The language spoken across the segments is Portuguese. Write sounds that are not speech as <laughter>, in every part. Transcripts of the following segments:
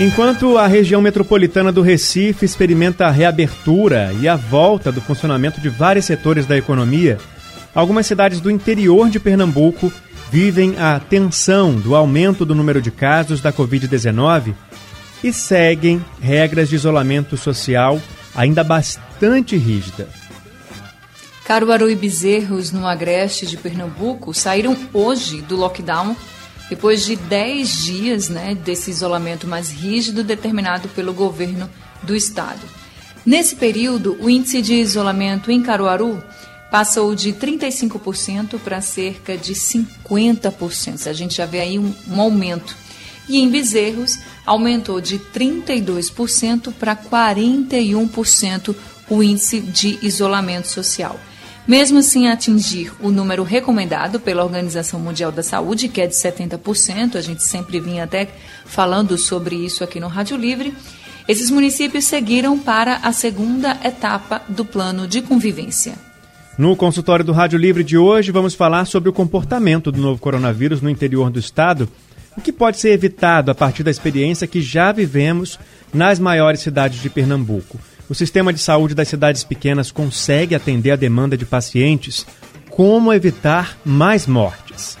Enquanto a região metropolitana do Recife experimenta a reabertura e a volta do funcionamento de vários setores da economia, algumas cidades do interior de Pernambuco vivem a tensão do aumento do número de casos da Covid-19 e seguem regras de isolamento social ainda bastante rígida. Caruaru e Bezerros, no agreste de Pernambuco, saíram hoje do lockdown depois de 10 dias né, desse isolamento mais rígido determinado pelo governo do estado. Nesse período, o índice de isolamento em Caruaru passou de 35% para cerca de 50%. A gente já vê aí um, um aumento. E em Bezerros, aumentou de 32% para 41% o índice de isolamento social. Mesmo sem atingir o número recomendado pela Organização Mundial da Saúde, que é de 70%, a gente sempre vinha até falando sobre isso aqui no Rádio Livre, esses municípios seguiram para a segunda etapa do plano de convivência. No consultório do Rádio Livre de hoje, vamos falar sobre o comportamento do novo coronavírus no interior do estado, o que pode ser evitado a partir da experiência que já vivemos nas maiores cidades de Pernambuco. O sistema de saúde das cidades pequenas consegue atender a demanda de pacientes? Como evitar mais mortes?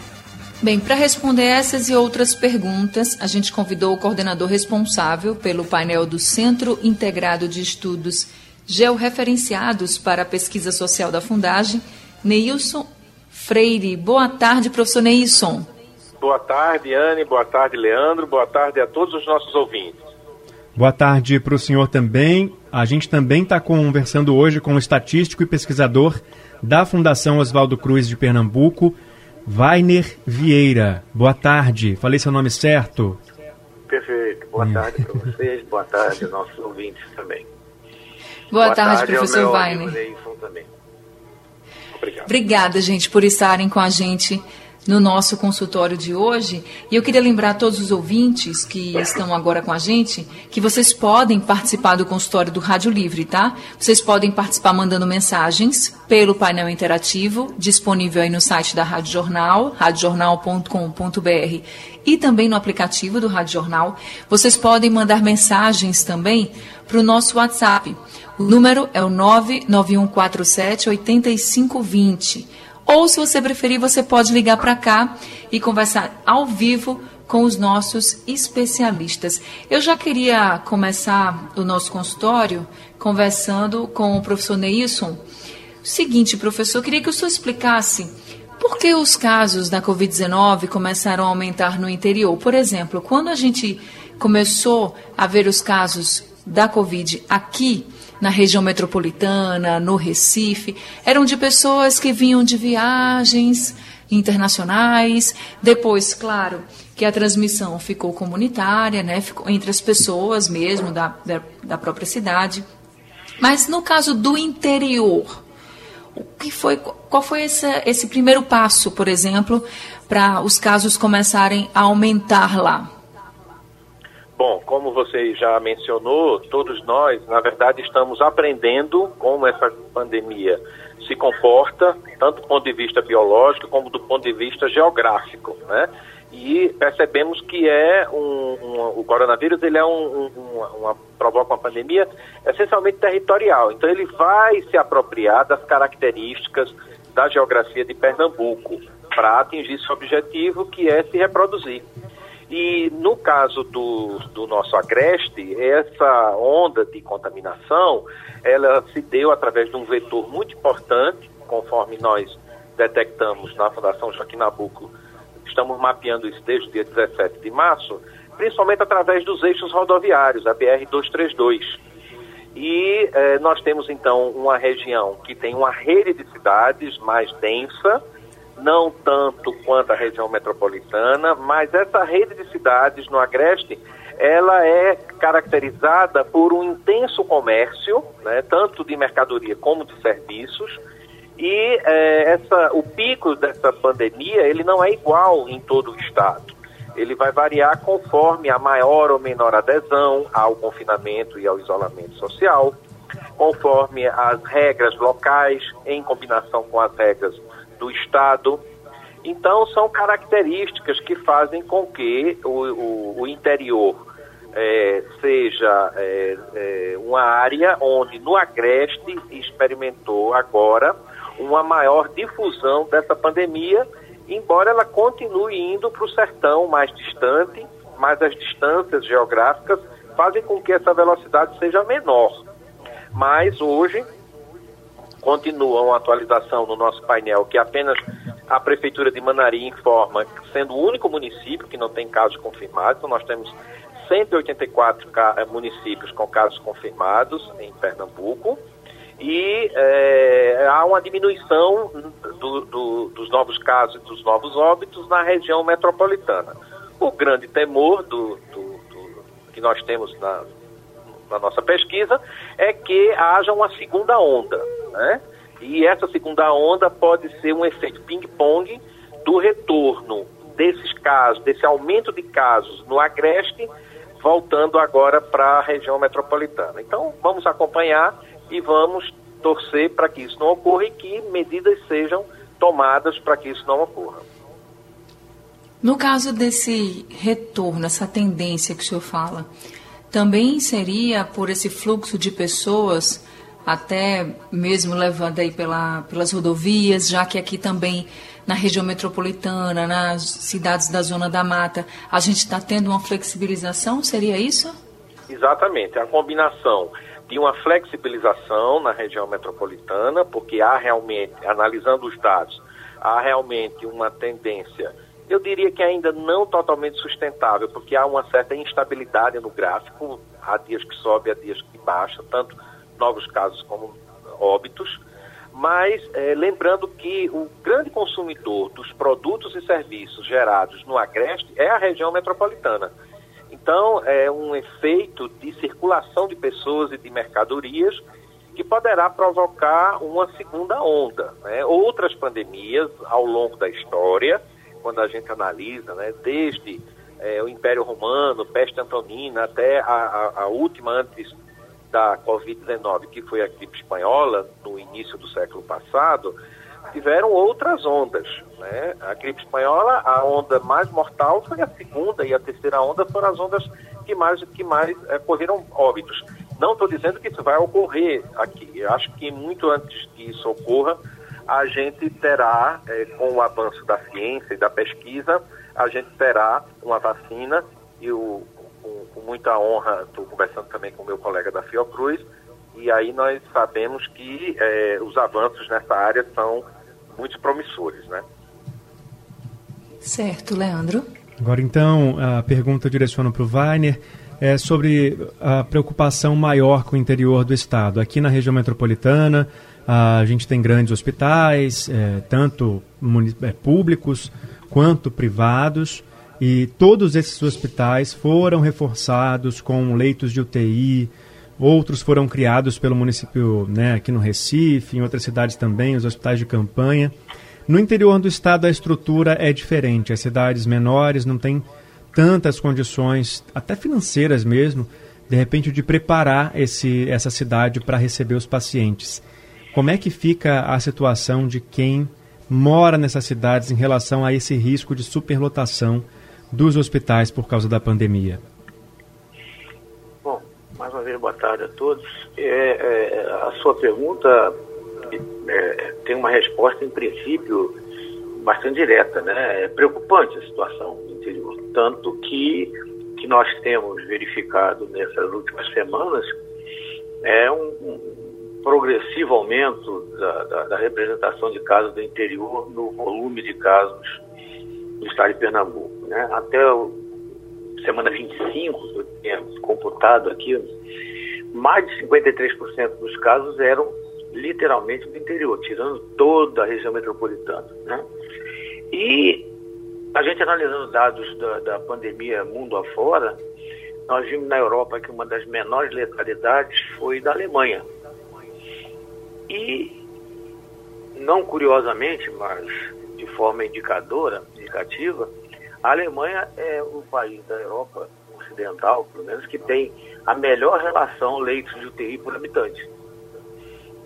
Bem, para responder essas e outras perguntas, a gente convidou o coordenador responsável pelo painel do Centro Integrado de Estudos georreferenciados para a pesquisa social da Fundagem, Neilson Freire. Boa tarde, professor Neilson. Boa tarde, Anne. Boa tarde, Leandro. Boa tarde a todos os nossos ouvintes. Boa tarde para o senhor também. A gente também está conversando hoje com o estatístico e pesquisador da Fundação Oswaldo Cruz de Pernambuco, Vainer Vieira. Boa tarde. Falei seu nome certo? Perfeito. Boa tarde para vocês. Boa tarde aos nossos ouvintes também. Boa, Boa tarde, tarde, professor Weiner. Obrigado. Obrigada, gente, por estarem com a gente no nosso consultório de hoje. E eu queria lembrar a todos os ouvintes que estão agora com a gente que vocês podem participar do consultório do Rádio Livre, tá? Vocês podem participar mandando mensagens pelo painel interativo, disponível aí no site da Rádio Jornal, radiojornal.com.br e também no aplicativo do Rádio Jornal. Vocês podem mandar mensagens também para o nosso WhatsApp. O número é o 99147 8520. Ou, se você preferir, você pode ligar para cá e conversar ao vivo com os nossos especialistas. Eu já queria começar o nosso consultório conversando com o professor Neilson. Seguinte, professor, queria que o senhor explicasse por que os casos da Covid-19 começaram a aumentar no interior. Por exemplo, quando a gente começou a ver os casos da Covid aqui na região metropolitana, no Recife, eram de pessoas que vinham de viagens internacionais. Depois, claro, que a transmissão ficou comunitária, né? Ficou entre as pessoas mesmo da, da, da própria cidade. Mas no caso do interior, o que foi, qual foi esse, esse primeiro passo, por exemplo, para os casos começarem a aumentar lá? Bom, como você já mencionou, todos nós, na verdade, estamos aprendendo como essa pandemia se comporta, tanto do ponto de vista biológico como do ponto de vista geográfico, né? E percebemos que é um, um o coronavírus ele é um, um, uma, provoca uma pandemia essencialmente territorial. Então ele vai se apropriar das características da geografia de Pernambuco para atingir seu objetivo, que é se reproduzir. E no caso do, do nosso agreste, essa onda de contaminação, ela se deu através de um vetor muito importante, conforme nós detectamos na Fundação Joaquim Nabuco, estamos mapeando isso desde o dia 17 de março, principalmente através dos eixos rodoviários, a BR-232. E eh, nós temos então uma região que tem uma rede de cidades mais densa, não tanto quanto a região metropolitana, mas essa rede de cidades no Agreste, ela é caracterizada por um intenso comércio, né, tanto de mercadoria como de serviços, E é, essa, o pico dessa pandemia ele não é igual em todo o estado. Ele vai variar conforme a maior ou menor adesão ao confinamento e ao isolamento social, conforme as regras locais em combinação com as regras do estado. Então, são características que fazem com que o, o, o interior é, seja é, é, uma área onde no Agreste experimentou agora uma maior difusão dessa pandemia, embora ela continue indo para o sertão mais distante, mas as distâncias geográficas fazem com que essa velocidade seja menor. Mas hoje continua uma atualização no nosso painel que apenas a Prefeitura de Manari informa, sendo o único município que não tem casos confirmados, então nós temos 184 eh, municípios com casos confirmados em Pernambuco e é, há uma diminuição do, do, dos novos casos e dos novos óbitos na região metropolitana. O grande temor do, que nós temos na, na nossa pesquisa é que haja uma segunda onda, né? E essa segunda onda pode ser um efeito ping-pong do retorno desses casos, desse aumento de casos no Agreste, voltando agora para a região metropolitana. Então, vamos acompanhar e vamos torcer para que isso não ocorra e que medidas sejam tomadas para que isso não ocorra. No caso desse retorno, essa tendência que o senhor fala, também seria por esse fluxo de pessoas até mesmo levando aí pela, pelas rodovias, já que aqui também na região metropolitana, nas cidades da zona da mata, a gente está tendo uma flexibilização, seria isso? Exatamente, a combinação de uma flexibilização na região metropolitana, porque há realmente, analisando os dados, há realmente uma tendência, eu diria que ainda não totalmente sustentável, porque há uma certa instabilidade no gráfico, há dias que sobe, há dias que baixa, tanto novos casos como óbitos, mas é, lembrando que o grande consumidor dos produtos e serviços gerados no Agreste é a região metropolitana. Então, é um efeito de circulação de pessoas e de mercadorias que poderá provocar uma segunda onda. Né? Outras pandemias ao longo da história, quando a gente analisa, né, desde é, o Império Romano, peste antonina, até a, a, a última antes da Covid-19, que foi a gripe espanhola, no início do século passado, tiveram outras ondas. Né? A gripe espanhola, a onda mais mortal foi a segunda e a terceira onda foram as ondas que mais, que mais é, correram óbitos. Não estou dizendo que isso vai ocorrer aqui. Eu acho que muito antes que isso ocorra, a gente terá, é, com o avanço da ciência e da pesquisa, a gente terá uma vacina e o, com, com muita honra, estou conversando também com o meu colega da Fiocruz, e aí nós sabemos que é, os avanços nessa área são muito promissores, né? Certo, Leandro. Agora então, a pergunta direciona para o Wagner é sobre a preocupação maior com o interior do estado. Aqui na região metropolitana, a gente tem grandes hospitais, é, tanto é, públicos quanto privados, e todos esses hospitais foram reforçados com leitos de UTI, outros foram criados pelo município né, aqui no Recife, em outras cidades também, os hospitais de campanha. No interior do estado a estrutura é diferente, as cidades menores não têm tantas condições, até financeiras mesmo, de repente de preparar esse, essa cidade para receber os pacientes. Como é que fica a situação de quem mora nessas cidades em relação a esse risco de superlotação dos hospitais por causa da pandemia? Bom, mais uma vez, boa tarde a todos. É, é, a sua pergunta é, tem uma resposta, em princípio, bastante direta. Né? É preocupante a situação no interior, tanto que que nós temos verificado nessas últimas semanas é um, um progressivo aumento da, da, da, representação de casos do interior no volume de casos do estado de Pernambuco. Né? Até o, semana 25, eu tinha computado aqui, mais de 53% dos casos eram literalmente do interior, tirando toda a região metropolitana. Né? E a gente analisando dados da, da pandemia mundo afora, nós vimos na Europa que uma das menores letalidades foi da Alemanha. E não curiosamente, mas de forma indicadora, indicativa, a Alemanha é o país da Europa ocidental, pelo menos, que tem a melhor relação leitos de UTI por habitante.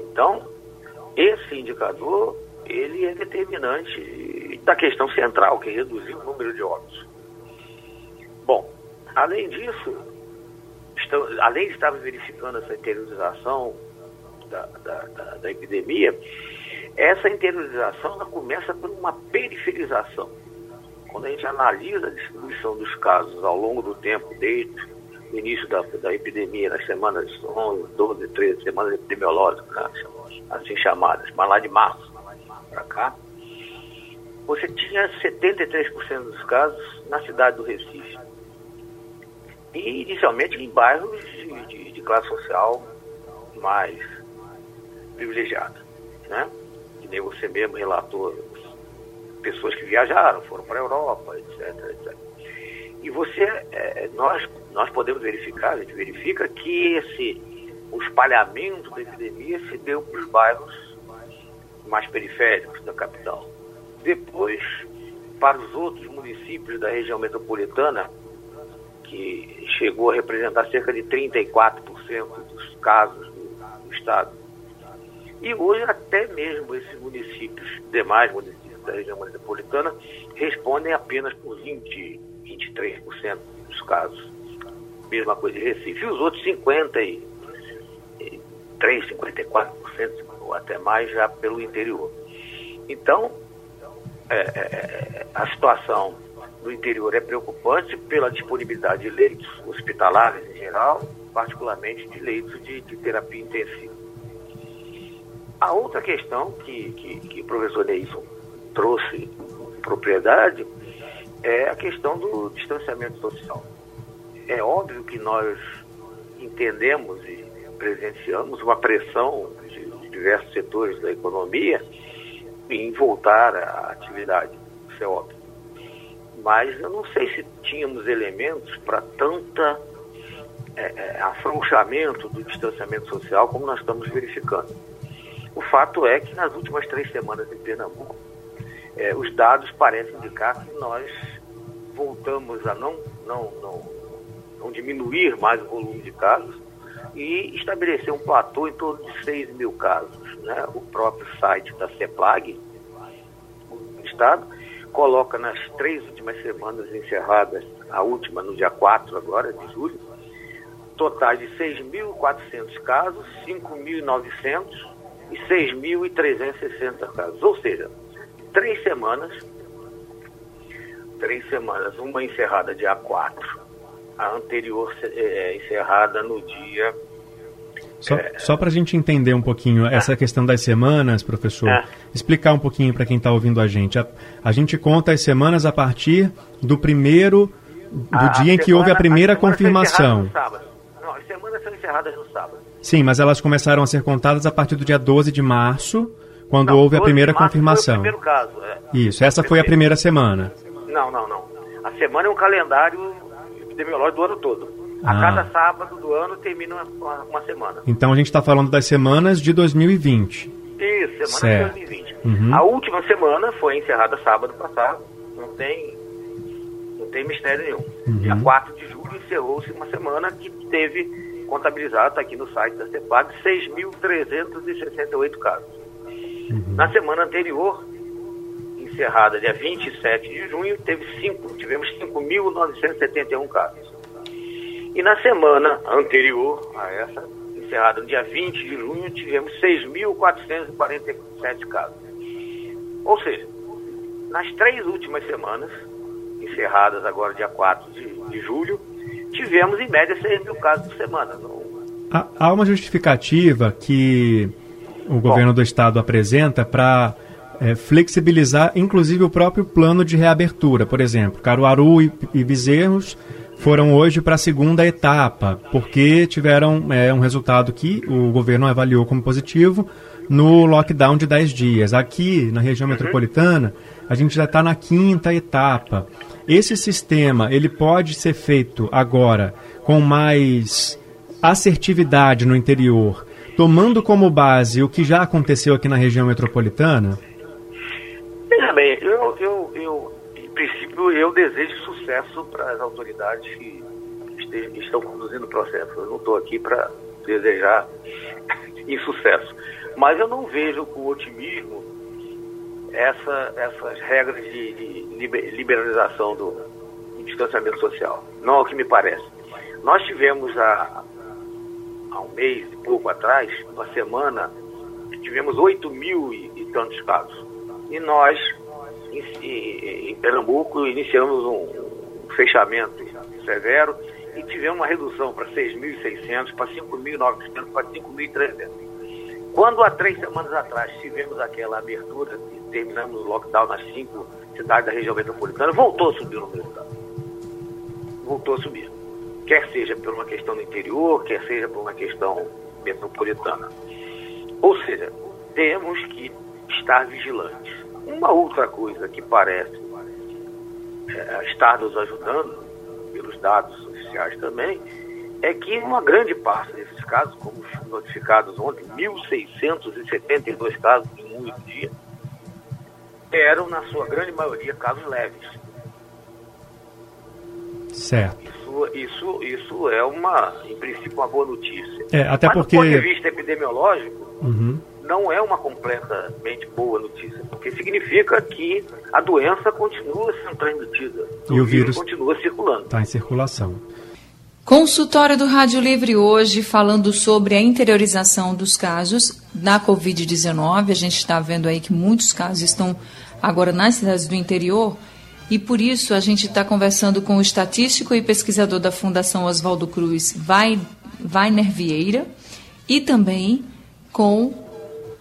Então, esse indicador, ele é determinante da questão central, que é reduzir o número de óbitos. Bom, além disso, além de estar verificando essa interiorização da, da, da, da epidemia, essa interiorização ela começa por uma periferização. Quando a gente analisa a distribuição dos casos ao longo do tempo, desde o início da, da epidemia, nas semanas 11, 12, 13, semanas epidemiológicas, né, assim chamadas, mas lá de março para cá, você tinha 73% dos casos na cidade do Recife. E inicialmente em bairros de, de, de classe social mais privilegiada, né? Que nem você mesmo relatou, pessoas que viajaram, foram para a Europa, etc, etc. E você, é, nós, nós podemos verificar, a gente verifica que esse, o espalhamento da epidemia se deu para os bairros mais periféricos da capital. Depois, para os outros municípios da região metropolitana, que chegou a representar cerca de 34% dos casos do, do estado. E hoje até mesmo esses municípios, demais municípios da região metropolitana, respondem apenas por 20, 23% dos casos. Mesma coisa de Recife. E os outros 53, 54% ou até mais já pelo interior. Então, é, é, é a situação no interior é preocupante pela disponibilidade de leitos hospitalares em geral, particularmente de leitos de, de terapia intensiva. A outra questão que, que, que o professor Neilson trouxe propriedade é a questão do distanciamento social. É óbvio que nós entendemos e presenciamos uma pressão de, diversos setores da economia em voltar à atividade, isso é óbvio mas eu não sei se tínhamos elementos para tanta é, é, afrouxamento do distanciamento social como nós estamos verificando. O fato é que nas últimas três semanas em Pernambuco, é, os dados parecem indicar que nós voltamos a não, não, não, não diminuir mais o volume de casos e estabelecer um platô em torno de 6 mil casos. Né? O próprio site da CEPLAG, do Estado, coloca nas três últimas semanas encerradas, a última no dia 4 agora, de julho, totais de 6.400 casos, 5.900 e 6.360 casos. Ou seja, três semanas, três semanas, uma encerrada dia 4, a anterior é, encerrada no dia só, é... só para a gente entender um pouquinho é. essa questão das semanas, professor, é. explicar um pouquinho para quem está ouvindo a gente. A, a, gente conta as semanas a partir do primeiro, do dia em que houve a primeira a confirmação. São encerradas no sábado. Sim, mas elas começaram a ser contadas a partir do dia 12 de março, quando não, houve a primeira confirmação. Primeiro caso, é. Isso, essa foi a primeira semana. Não, não, não. A semana é um calendário epidemiológico do ano todo. A ah. cada sábado do ano termina uma, uma semana. Então a gente está falando das semanas de 2020. Isso, semana certo. de 2020. Uhum. A última semana foi encerrada sábado passado. Não tem, não tem mistério nenhum. Uhum. Dia 4 de julho encerrou-se uma semana que teve contabilizado, está aqui no site da CEPAG, 6.368 casos. Uhum. Na semana anterior, encerrada dia 27 de junho, teve cinco, tivemos 5.971 casos. E na semana anterior a essa, encerrada no dia 20 de junho, tivemos 6.447 casos. Ou seja, nas três últimas semanas, encerradas agora dia 4 de, de julho, tivemos em média 6 mil casos por semana. Há, há uma justificativa que o governo Bom, do estado apresenta para é, flexibilizar, inclusive, o próprio plano de reabertura. Por exemplo, Caruaru e, e Bezerros foram hoje para a segunda etapa, porque tiveram é, um resultado que o governo avaliou como positivo no lockdown de 10 dias. Aqui, na região uhum. metropolitana, a gente já está na quinta etapa. Esse sistema, ele pode ser feito agora com mais assertividade no interior tomando como base o que já aconteceu aqui na região metropolitana? Veja bem, eu, eu, eu em princípio, eu desejo sucesso para as autoridades que estão conduzindo o processo. Eu não estou aqui para desejar <laughs> insucesso. Mas eu não vejo com otimismo essa, essas regras de, de liberalização do distanciamento social. Não é o que me parece. Nós tivemos há, há um mês e pouco atrás, uma semana, tivemos 8 mil e, e tantos casos. E nós, em, em Pernambuco, iniciamos um, um fechamento severo e tivemos uma redução para 6.600, para 5.900, para 5.300. Quando há três semanas atrás tivemos aquela abertura e terminamos o lockdown nas cinco cidades da região metropolitana, voltou a subir o número de casos. Voltou a subir. Quer seja por uma questão do interior, quer seja por uma questão metropolitana. Ou seja, temos que estar vigilantes. Uma outra coisa que parece é, estar nos ajudando, pelos dados oficiais também, é que uma grande parte desses casos, como notificados ontem, 1.672 casos em um único dia, eram, na sua grande maioria, casos leves. Certo. Isso, isso, isso é uma, em princípio, uma boa notícia. É, até Mas porque... do ponto de vista epidemiológico, uhum. não é uma completamente boa notícia, porque significa que a doença continua sendo transmitida. E o vírus continua circulando. Está em circulação. Consultório do Rádio Livre hoje falando sobre a interiorização dos casos da Covid-19. A gente está vendo aí que muitos casos estão agora nas cidades do interior e por isso a gente está conversando com o estatístico e pesquisador da Fundação Oswaldo Cruz, Vainer Vieira, e também com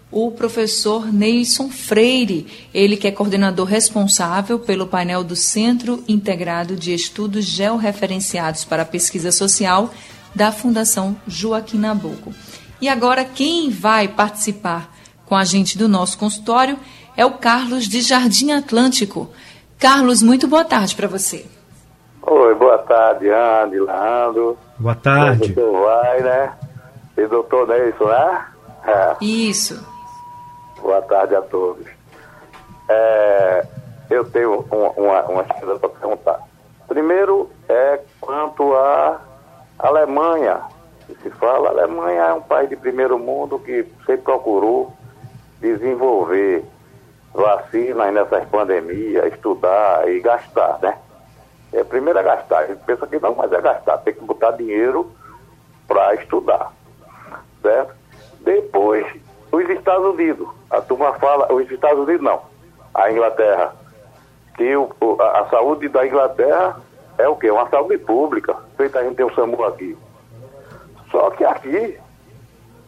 o professor Neison Freire, ele que é coordenador responsável pelo painel do Centro Integrado de Estudos Georreferenciados para a Pesquisa Social da Fundação Joaquim Nabuco. E agora quem vai participar com a gente do nosso consultório é o Carlos de Jardim Atlântico. Carlos, muito boa tarde para você. Oi, boa tarde, Andy, Leandro. Boa tarde. O doutor vai, né? E doutor Neison, né? É. Isso. Boa tarde a todos. É, eu tenho uma, uma, uma coisa para perguntar. Primeiro é quanto à Alemanha. Se fala, a Alemanha é um país de primeiro mundo que sempre procurou desenvolver vacinas nessas pandemias, estudar e gastar, né? É, primeiro é gastar. A gente pensa que não, mas é gastar. Tem que botar dinheiro para estudar, certo? Depois os Estados Unidos. A turma fala, os Estados Unidos não, a Inglaterra. Que o, a saúde da Inglaterra é o quê? Uma saúde pública. Feita a gente ter o SAMU aqui. Só que aqui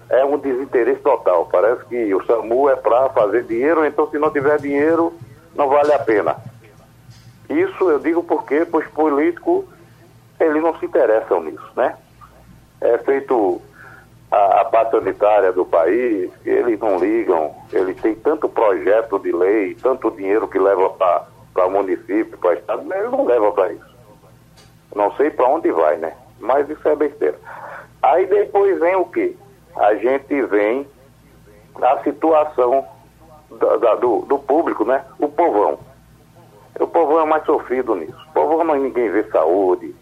é um desinteresse total. Parece que o SAMU é para fazer dinheiro, então se não tiver dinheiro, não vale a pena. Isso eu digo porque os políticos, eles não se interessam nisso, né? É feito a, a parte sanitária do país, eles não ligam, eles têm tanto projeto de lei, tanto dinheiro que leva para município, para o estado, mas eles não levam para isso. Não sei para onde vai, né? Mas isso é besteira. Aí depois vem o quê? A gente vem a situação da, da, do, do público, né? O povão. O povão é mais sofrido nisso. O povão não ninguém vê saúde,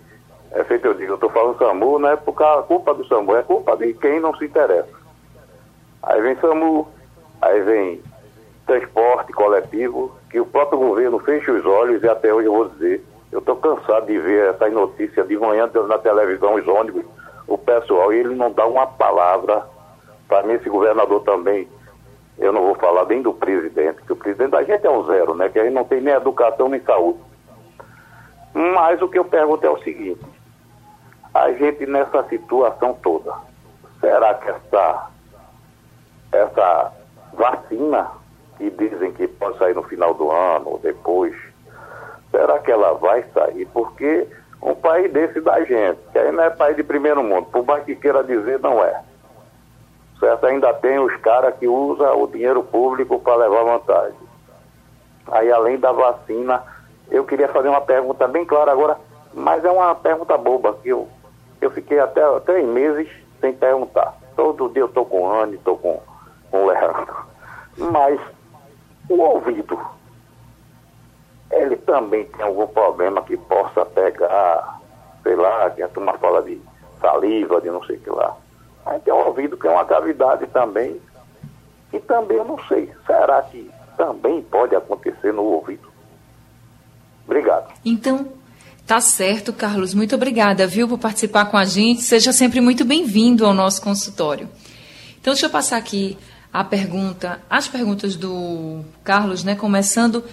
é feito eu digo, eu estou falando SAMU, não é por causa, culpa do SAMU, é culpa de quem não se interessa. Aí vem SAMU, aí vem transporte coletivo, que o próprio governo fecha os olhos e até hoje eu vou dizer, eu estou cansado de ver essas notícias de manhã na televisão, os ônibus, o pessoal, e ele não dá uma palavra. Para mim, esse governador também, eu não vou falar nem do presidente, porque o presidente da gente é um zero, né? Que a gente não tem nem educação nem saúde. Mas o que eu pergunto é o seguinte, a gente nessa situação toda, será que essa, essa vacina que dizem que pode sair no final do ano ou depois, será que ela vai sair? Porque um país desse da gente, que aí não é país de primeiro mundo, por mais que queira dizer, não é. Certo? Ainda tem os caras que usam o dinheiro público para levar vantagem. Aí além da vacina, eu queria fazer uma pergunta bem clara agora, mas é uma pergunta boba que eu eu fiquei até três meses sem perguntar. Todo dia eu estou com o Anne, estou com, com o Leandro. Mas o ouvido, também tem algum problema que possa pegar, sei lá, que a turma fala de saliva, de não sei o que lá. Aí tem o ouvido que é uma cavidade também, e também eu não sei, será que também pode acontecer no ouvido? Obrigado. Então, tá certo, Carlos. Muito obrigada, viu, por participar com a gente. Seja sempre muito bem-vindo ao nosso consultório. Então, deixa eu passar aqui a pergunta, as perguntas do Carlos, né? Começando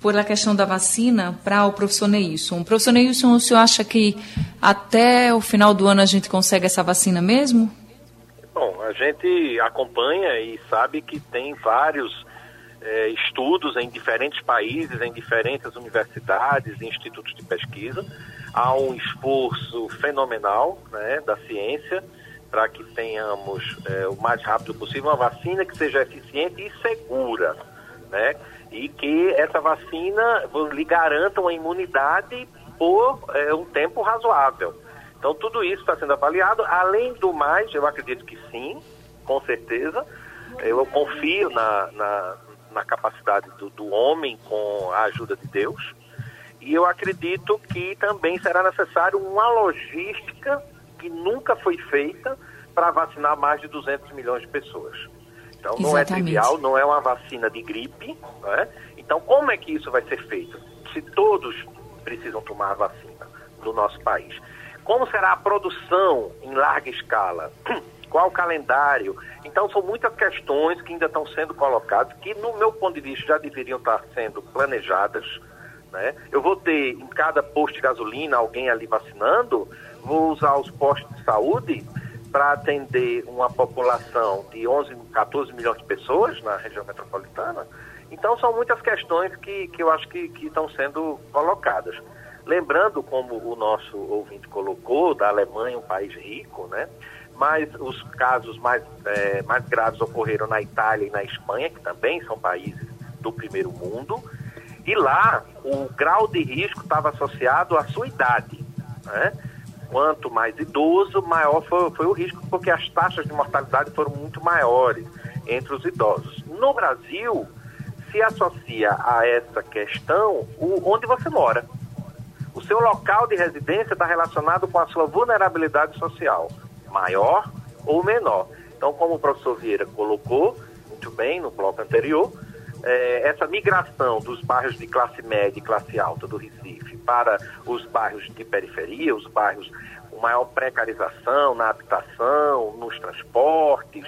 por a questão da vacina para o professor Neilson. Professor Neilson, o senhor acha que até o final do ano a gente consegue essa vacina mesmo? Bom, a gente acompanha e sabe que tem vários é, estudos em diferentes países, em diferentes universidades e institutos de pesquisa. Há um esforço fenomenal né, da ciência para que tenhamos é, o mais rápido possível uma vacina que seja eficiente e segura, né? E que essa vacina lhe garanta uma imunidade por é, um tempo razoável. Então, tudo isso está sendo avaliado. Além do mais, eu acredito que sim, com certeza. Eu confio na, na, na capacidade do, do homem com a ajuda de Deus. E eu acredito que também será necessário uma logística que nunca foi feita para vacinar mais de 200 milhões de pessoas. Então não é trivial, não é uma vacina de gripe. Né? Então como é que isso vai ser feito? Se todos precisam tomar a vacina no nosso país. Como será a produção em larga escala? <clears throat> Qual o calendário? Então são muitas questões que ainda estão sendo colocadas, que no meu ponto de vista já deveriam estar sendo planejadas. Né? Eu vou ter em cada posto de gasolina alguém ali vacinando, vou usar os postos de saúde para atender uma população de 11, 14 milhões de pessoas na região metropolitana. Então são muitas questões que, que eu acho que, que estão sendo colocadas. Lembrando, como o nosso ouvinte colocou, da Alemanha, um país rico, né? mas os casos mais, é, mais graves ocorreram na Itália e na Espanha, que também são países do primeiro mundo, e lá o grau de risco estava associado à sua idade. Né? Quanto mais idoso, maior foi, foi o risco, porque as taxas de mortalidade foram muito maiores entre os idosos. No Brasil, se associa a essa questão o, onde você mora. O seu local de residência está relacionado com a sua vulnerabilidade social maior ou menor. Então, como o professor Vieira colocou muito bem no bloco anterior, é, essa migração dos bairros de classe média e classe alta do Recife para os bairros de periferia, os bairros com maior precarização na habitação, nos transportes,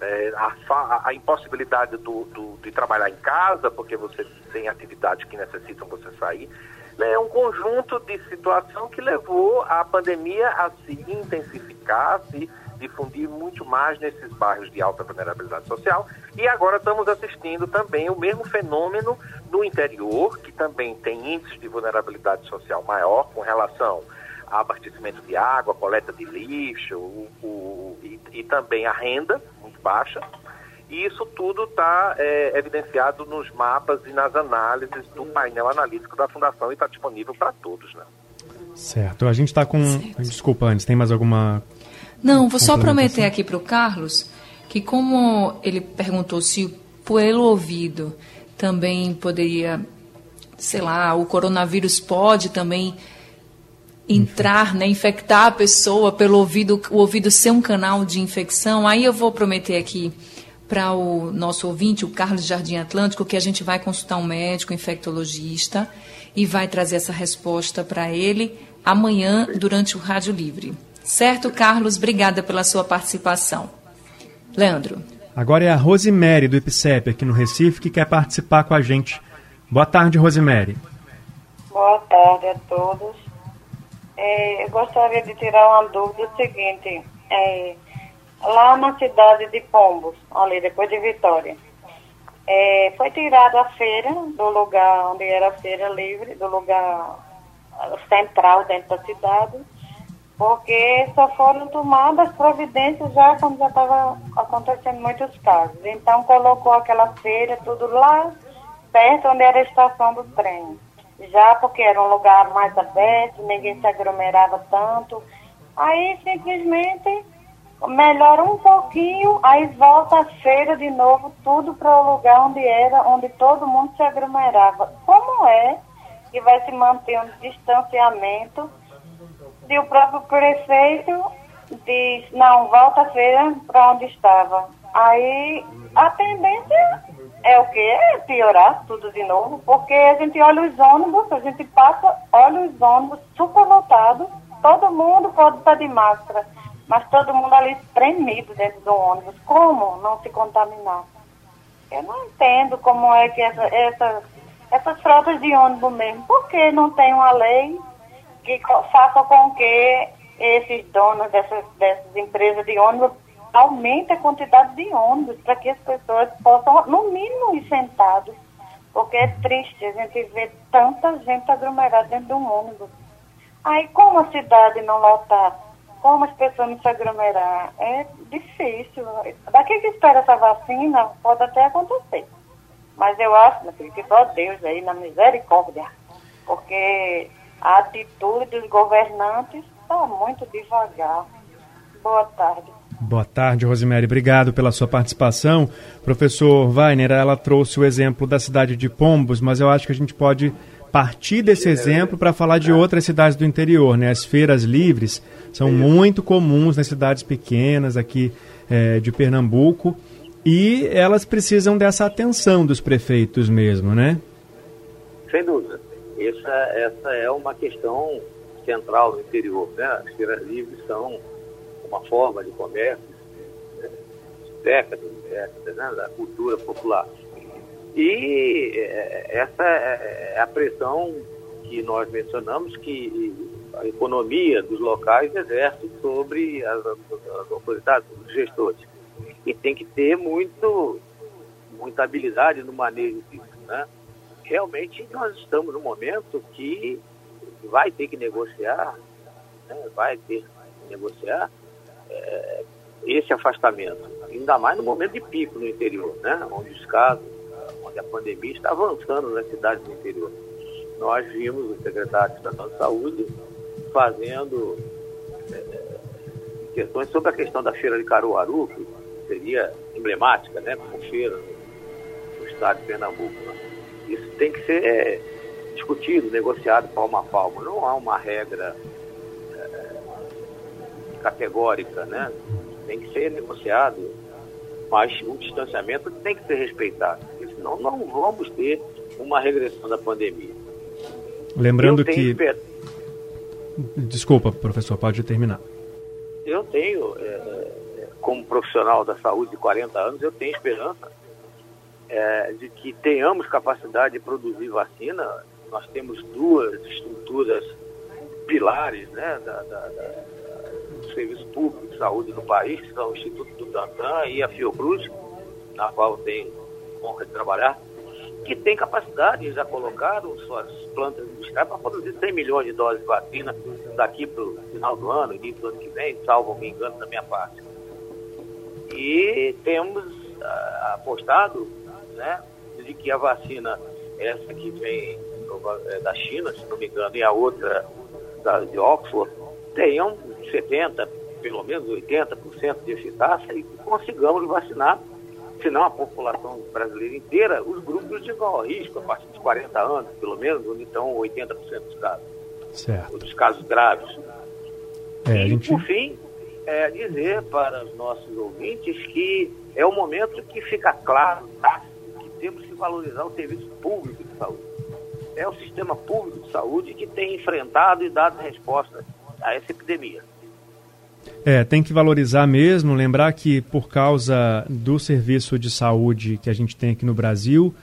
é, a, a, impossibilidade do, do, de trabalhar em casa, porque você tem atividades que necessitam você sair, é um conjunto de situação que levou a pandemia a se intensificar, a se difundir muito mais nesses bairros de alta vulnerabilidade social. E agora estamos assistindo também o mesmo fenômeno no interior, que também tem índices de vulnerabilidade social maior com relação a abastecimento de água, coleta de lixo o, o, e, e também a renda muito baixa. E isso tudo está é, evidenciado nos mapas e nas análises do painel analítico da Fundação e está disponível para todos. Né? Certo. A gente está com. Desculpa, antes, tem mais alguma. Não, vou só prometer aqui para o Carlos que, como ele perguntou se pelo ouvido também poderia, sei lá, o coronavírus pode também entrar, né, infectar a pessoa pelo ouvido, o ouvido ser um canal de infecção, aí eu vou prometer aqui para o nosso ouvinte, o Carlos Jardim Atlântico, que a gente vai consultar um médico infectologista e vai trazer essa resposta para ele amanhã durante o Rádio Livre. Certo, Carlos? Obrigada pela sua participação. Leandro. Agora é a Rosemary do IPCEP aqui no Recife que quer participar com a gente. Boa tarde, Rosemary. Boa tarde a todos. É, eu gostaria de tirar uma dúvida seguinte. É, lá na cidade de Pombos, ali depois de Vitória. É, foi tirada a feira do lugar onde era a feira livre, do lugar central dentro da cidade, porque só foram tomadas providências já quando já estava acontecendo muitos casos. Então colocou aquela feira tudo lá perto onde era a estação do trem. Já porque era um lugar mais aberto, ninguém se aglomerava tanto. Aí simplesmente melhora um pouquinho, aí volta a feira de novo, tudo para o lugar onde era, onde todo mundo se aglomerava. Como é que vai se manter um distanciamento e o próprio prefeito diz, não, volta a feira para onde estava. Aí a tendência é o? É piorar tudo de novo, porque a gente olha os ônibus, a gente passa, olha os ônibus super lotados, todo mundo pode estar de máscara mas todo mundo ali espremido dentro do ônibus. Como não se contaminar? Eu não entendo como é que essa, essa, essas frotas de ônibus mesmo, por que não tem uma lei que faça com que esses donos dessas, dessas empresas de ônibus aumentem a quantidade de ônibus para que as pessoas possam, no mínimo, ir sentados. Porque é triste a gente ver tanta gente aglomerada dentro de um ônibus. Aí como a cidade não lotar? como as pessoas não se aglomerar. É difícil. Daqui que espera essa vacina, pode até acontecer. Mas eu acho, meu filho, que só Deus aí, na misericórdia. Porque a atitude dos governantes está muito devagar. Boa tarde. Boa tarde, Rosemary. Obrigado pela sua participação. Professor Weiner, ela trouxe o exemplo da cidade de Pombos, mas eu acho que a gente pode partir desse exemplo para falar de outras cidades do interior. Né? As feiras livres são muito comuns nas cidades pequenas aqui é, de Pernambuco e elas precisam dessa atenção dos prefeitos mesmo, né? Sem dúvida. Essa, essa é uma questão central no interior. Né? As feiras livres são uma forma de comércio né? décadas e décadas né? da cultura popular. E é, essa é, é a pressão que nós mencionamos que a economia dos locais exerce sobre as, as autoridades, os gestores. E tem que ter muito, muita habilidade no manejo disso. Né? Realmente nós estamos num momento que vai ter que negociar, né? vai ter que negociar é, esse afastamento, ainda mais no momento de pico no interior, né? onde os casos onde a pandemia está avançando nas cidades do interior. Nós vimos o secretário de Saúde fazendo é, questões sobre a questão da feira de Caruaru, que seria emblemática, né, como feira no estado de Pernambuco. Né? Isso tem que ser é, discutido, negociado palmo a palmo. Não há uma regra é, categórica, né? Tem que ser negociado, mas o distanciamento tem que ser respeitado senão não vamos ter uma regressão da pandemia. Lembrando que. Desculpa, professor, pode terminar. Eu tenho, é, é, como profissional da saúde de 40 anos, eu tenho esperança é, de que tenhamos capacidade de produzir vacina. Nós temos duas estruturas pilares né, da, da, da, do serviço público de saúde no país, que são o Instituto do Tantan e a Fiocruz, na qual eu tenho honra de trabalhar, que tem capacidade, já colocaram suas plantas industriais para produzir 100 milhões de doses de vacina daqui para o final do ano, início do ano que vem, salvo me engano da minha parte. E temos ah, apostado né, de que a vacina, essa que vem é, da China, se não me engano, e a outra da, de Oxford, tenham 70%, pelo menos 80% de eficácia e consigamos vacinar se não a população brasileira inteira, os grupos de igual risco, a partir de 40 anos, pelo menos, onde estão 80% dos casos. Certo. Dos casos graves. É, e, gente... por fim, é dizer para os nossos ouvintes que é o momento que fica claro tá, temos que valorizar o serviço público de saúde. É o sistema público de saúde que tem enfrentado e dado resposta a essa epidemia. É, tem que valorizar mesmo, lembrar que por causa do serviço de saúde que a gente tem aqui no Brasil,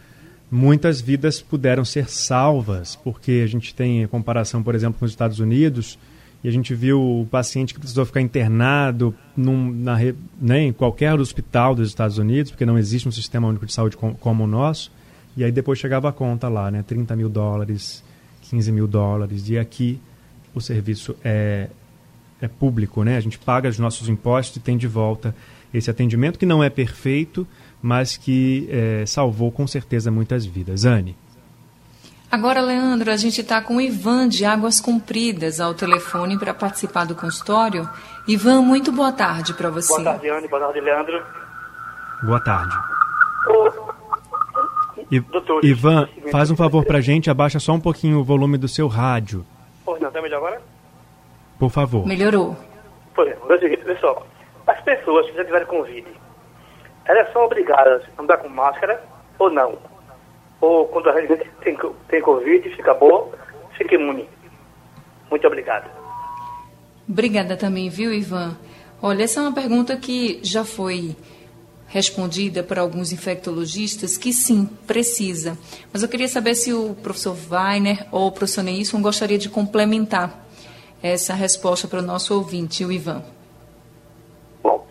muitas vidas puderam ser salvas, porque a gente tem comparação, por exemplo, com os Estados Unidos, e a gente viu o paciente que precisou ficar internado num, na, né, em qualquer hospital dos Estados Unidos, porque não existe um sistema único de saúde com, como o nosso, e aí depois chegava a conta lá, né, 30 mil dólares, 15 mil dólares, e aqui o serviço é é público, né? A gente paga os nossos impostos e tem de volta esse atendimento que não é perfeito, mas que é, salvou com certeza muitas vidas. Anne. Agora, Leandro, a gente está com o Ivan de Águas Compridas ao telefone para participar do consultório. Ivan, muito boa tarde para você. Boa tarde, Anne. Boa tarde, Leandro. Boa tarde. I, Doutor, Ivan, faz um favor para a gente, abaixa só um pouquinho o volume do seu rádio. Pô, não, tá melhor agora? Por favor. Melhorou. Por exemplo, é seguinte, pessoal. As pessoas que já tiveram Covid, elas são obrigadas a andar com máscara ou não? Ou quando a gente tem, tem Covid, fica boa, fica imune? Muito obrigado. Obrigada também, viu, Ivan? Olha, essa é uma pergunta que já foi respondida por alguns infectologistas que sim, precisa. Mas eu queria saber se o professor Weiner ou o professor Neilson gostaria de complementar essa resposta para o nosso ouvinte, o Ivan. Bom,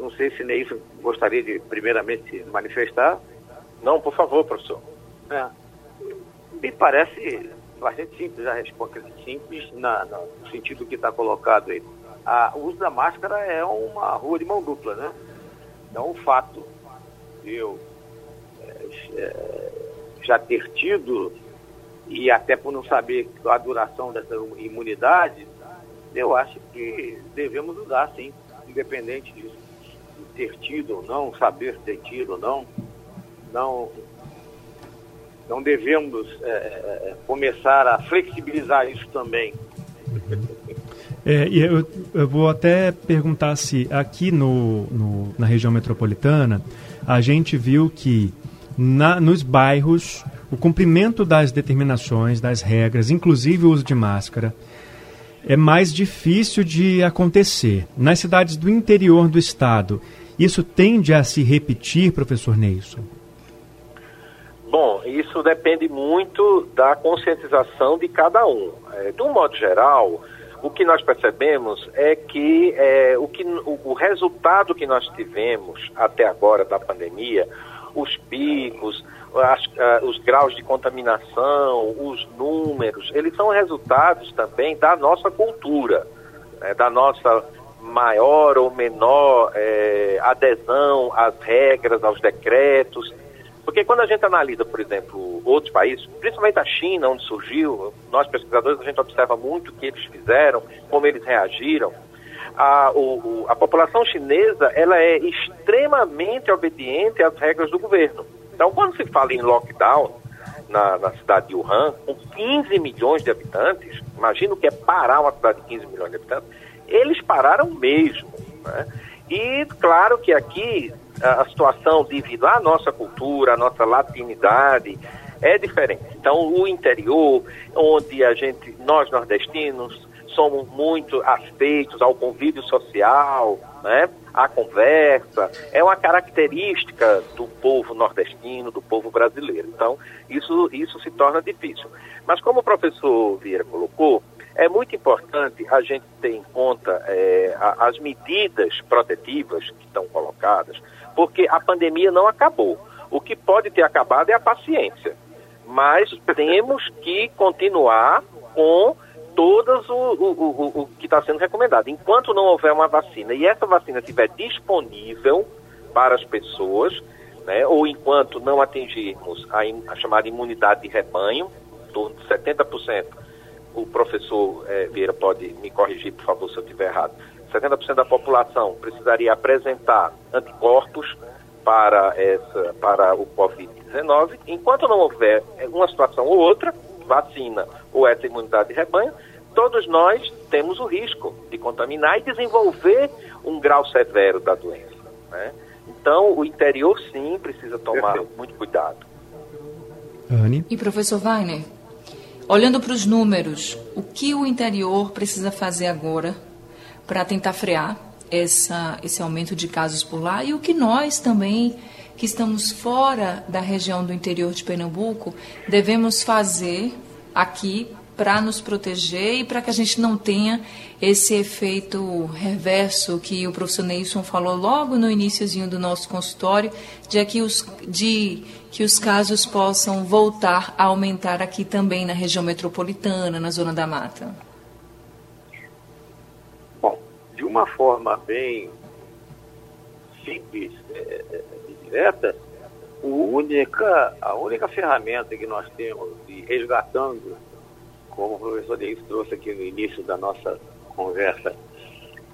não sei se Neilson gostaria de primeiramente manifestar. Não, por favor, professor. É. Me parece bastante simples a resposta, simples na, no sentido que está colocado aí. A, o uso da máscara é uma rua de mão dupla, né? Então, o fato de eu é, é, já ter tido, e até por não saber a duração dessa imunidade, eu acho que devemos usar, sim, independente de, de ter tido ou não, saber ter tido ou não. Não, não devemos é, é começar a flexibilizar isso também. É, eu, eu, vou até perguntar se aqui no, no, na região metropolitana a gente viu que na, nos bairros o cumprimento das determinações, das regras, inclusive o uso de máscara, é mais difícil de acontecer. Nas cidades do interior do estado, isso tende a se repetir, professor Neilson? Bom, isso depende muito da conscientização de cada um. É, de um modo geral, o que nós percebemos é que, é, o, que o, o, resultado que nós tivemos até agora da pandemia, os picos, as, uh, os graus de contaminação, os números, eles são resultados também da nossa cultura, né, da nossa maior ou menor é, adesão às regras, aos decretos. Porque quando a gente analisa, por exemplo, outros países, principalmente a China, onde surgiu, nós pesquisadores, a gente observa muito o que eles fizeram, como eles reagiram. A, o, a população chinesa ela é extremamente obediente às regras do governo. Então, quando se fala em lockdown na, na cidade de Wuhan, com 15 milhões de habitantes, imagina o que é parar uma cidade de 15 milhões de habitantes, eles pararam mesmo. Né? E claro que aqui a situação devido à nossa cultura, à nossa latinidade, é diferente. Então, o interior, onde a gente, nós nordestinos, somos muito afeitos ao convívio social, né? à conversa, é uma característica do povo nordestino, do povo brasileiro. Então, isso, isso se torna difícil. Mas como o professor Vieira colocou, é muito importante a gente ter em conta é, as medidas protetivas que estão colocadas, porque a pandemia não acabou. O que pode ter acabado é a paciência. Mas temos que continuar com todas o, o, o, o que está sendo recomendado. Enquanto não houver uma vacina e essa vacina estiver disponível para as pessoas, né, ou enquanto não atingirmos a, a chamada imunidade de rebanho, em torno de 70%, o professor é, Vieira pode me corrigir, por favor, se eu estiver errado, 70% da população precisaria apresentar anticorpos para, essa, para o Covid-19. Enquanto não houver uma situação ou outra, vacina ou essa imunidade de rebanho, todos nós temos o risco de contaminar e desenvolver um grau severo da doença. Né? Então, o interior, sim, precisa tomar Perfeito. muito cuidado. Anne? E professor Weiner, olhando para os números, o que o interior precisa fazer agora para tentar frear essa, esse aumento de casos por lá. E o que nós também, que estamos fora da região do interior de Pernambuco, devemos fazer aqui para nos proteger e para que a gente não tenha esse efeito reverso que o professor Neilson falou logo no iníciozinho do nosso consultório, de que, os, de que os casos possam voltar a aumentar aqui também na região metropolitana, na zona da mata de uma forma bem simples é, é, e direta, única, a única ferramenta que nós temos de resgatando, como o professor Deis trouxe aqui no início da nossa conversa,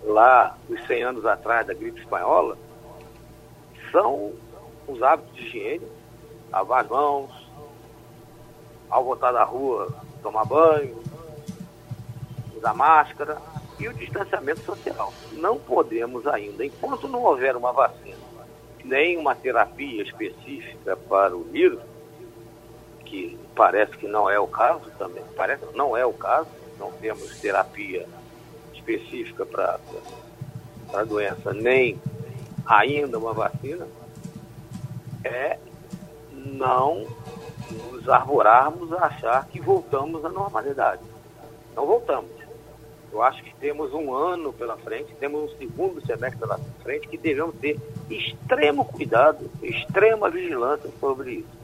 lá os 100 anos atrás da gripe espanhola, são os hábitos de higiene, lavar as mãos, ao voltar da rua, tomar banho, usar máscara e o distanciamento social. Não podemos ainda, enquanto não houver uma vacina, nem uma terapia específica para o vírus, que parece que não é o caso também, parece não é o caso, não temos terapia específica para a doença, nem ainda uma vacina, é não nos arvorarmos a achar que voltamos à normalidade. Não voltamos. Eu acho que temos um ano pela frente, temos um segundo semestre pela frente que devemos ter extremo cuidado, extrema vigilância sobre isso.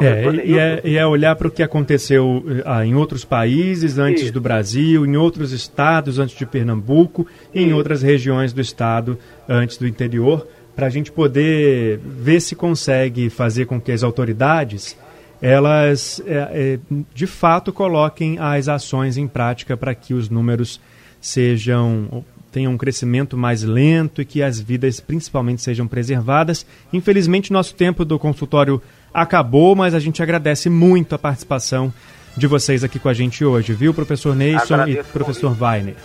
É, e, é, e, é, olhar para o que aconteceu ah, em outros países antes Isso. do Brasil, em outros estados antes de Pernambuco, e em outras regiões do estado antes do interior, para a gente poder ver se consegue fazer com que as autoridades elas é, é, de fato coloquem as ações em prática para que os números sejam tenham um crescimento mais lento e que as vidas principalmente sejam preservadas. Infelizmente nosso tempo do consultório acabou, mas a gente agradece muito a participação de vocês aqui com a gente hoje, viu, professor Neison e professor Weiner.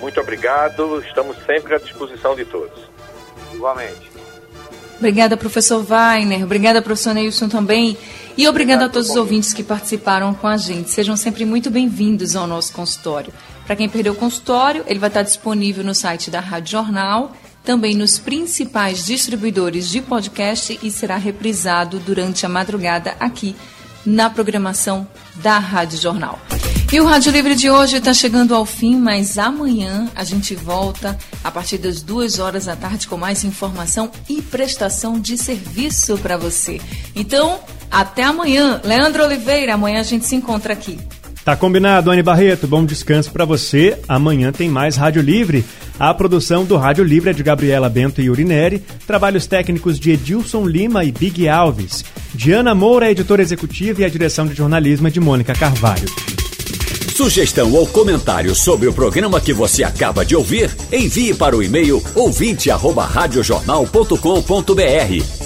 Muito obrigado, estamos sempre à disposição de todos. Igualmente. Obrigada, professor Weiner. Obrigada, professor Neilson também. E obrigada a todos os ouvintes que participaram com a gente. Sejam sempre muito bem-vindos ao nosso consultório. Para quem perdeu o consultório, ele vai estar disponível no site da Rádio Jornal, também nos principais distribuidores de podcast e será reprisado durante a madrugada aqui na programação da Rádio Jornal. E o Rádio Livre de hoje está chegando ao fim, mas amanhã a gente volta a partir das duas horas da tarde com mais informação e prestação de serviço para você. Então, até amanhã. Leandro Oliveira, amanhã a gente se encontra aqui. Tá combinado, Anne Barreto. Bom descanso para você. Amanhã tem mais Rádio Livre. A produção do Rádio Livre é de Gabriela Bento e Urineri. Trabalhos técnicos de Edilson Lima e Big Alves. Diana Moura, editora executiva, e a direção de jornalismo é de Mônica Carvalho. Sugestão ou comentário sobre o programa que você acaba de ouvir, envie para o e-mail ouvinte@radiojornal.com.br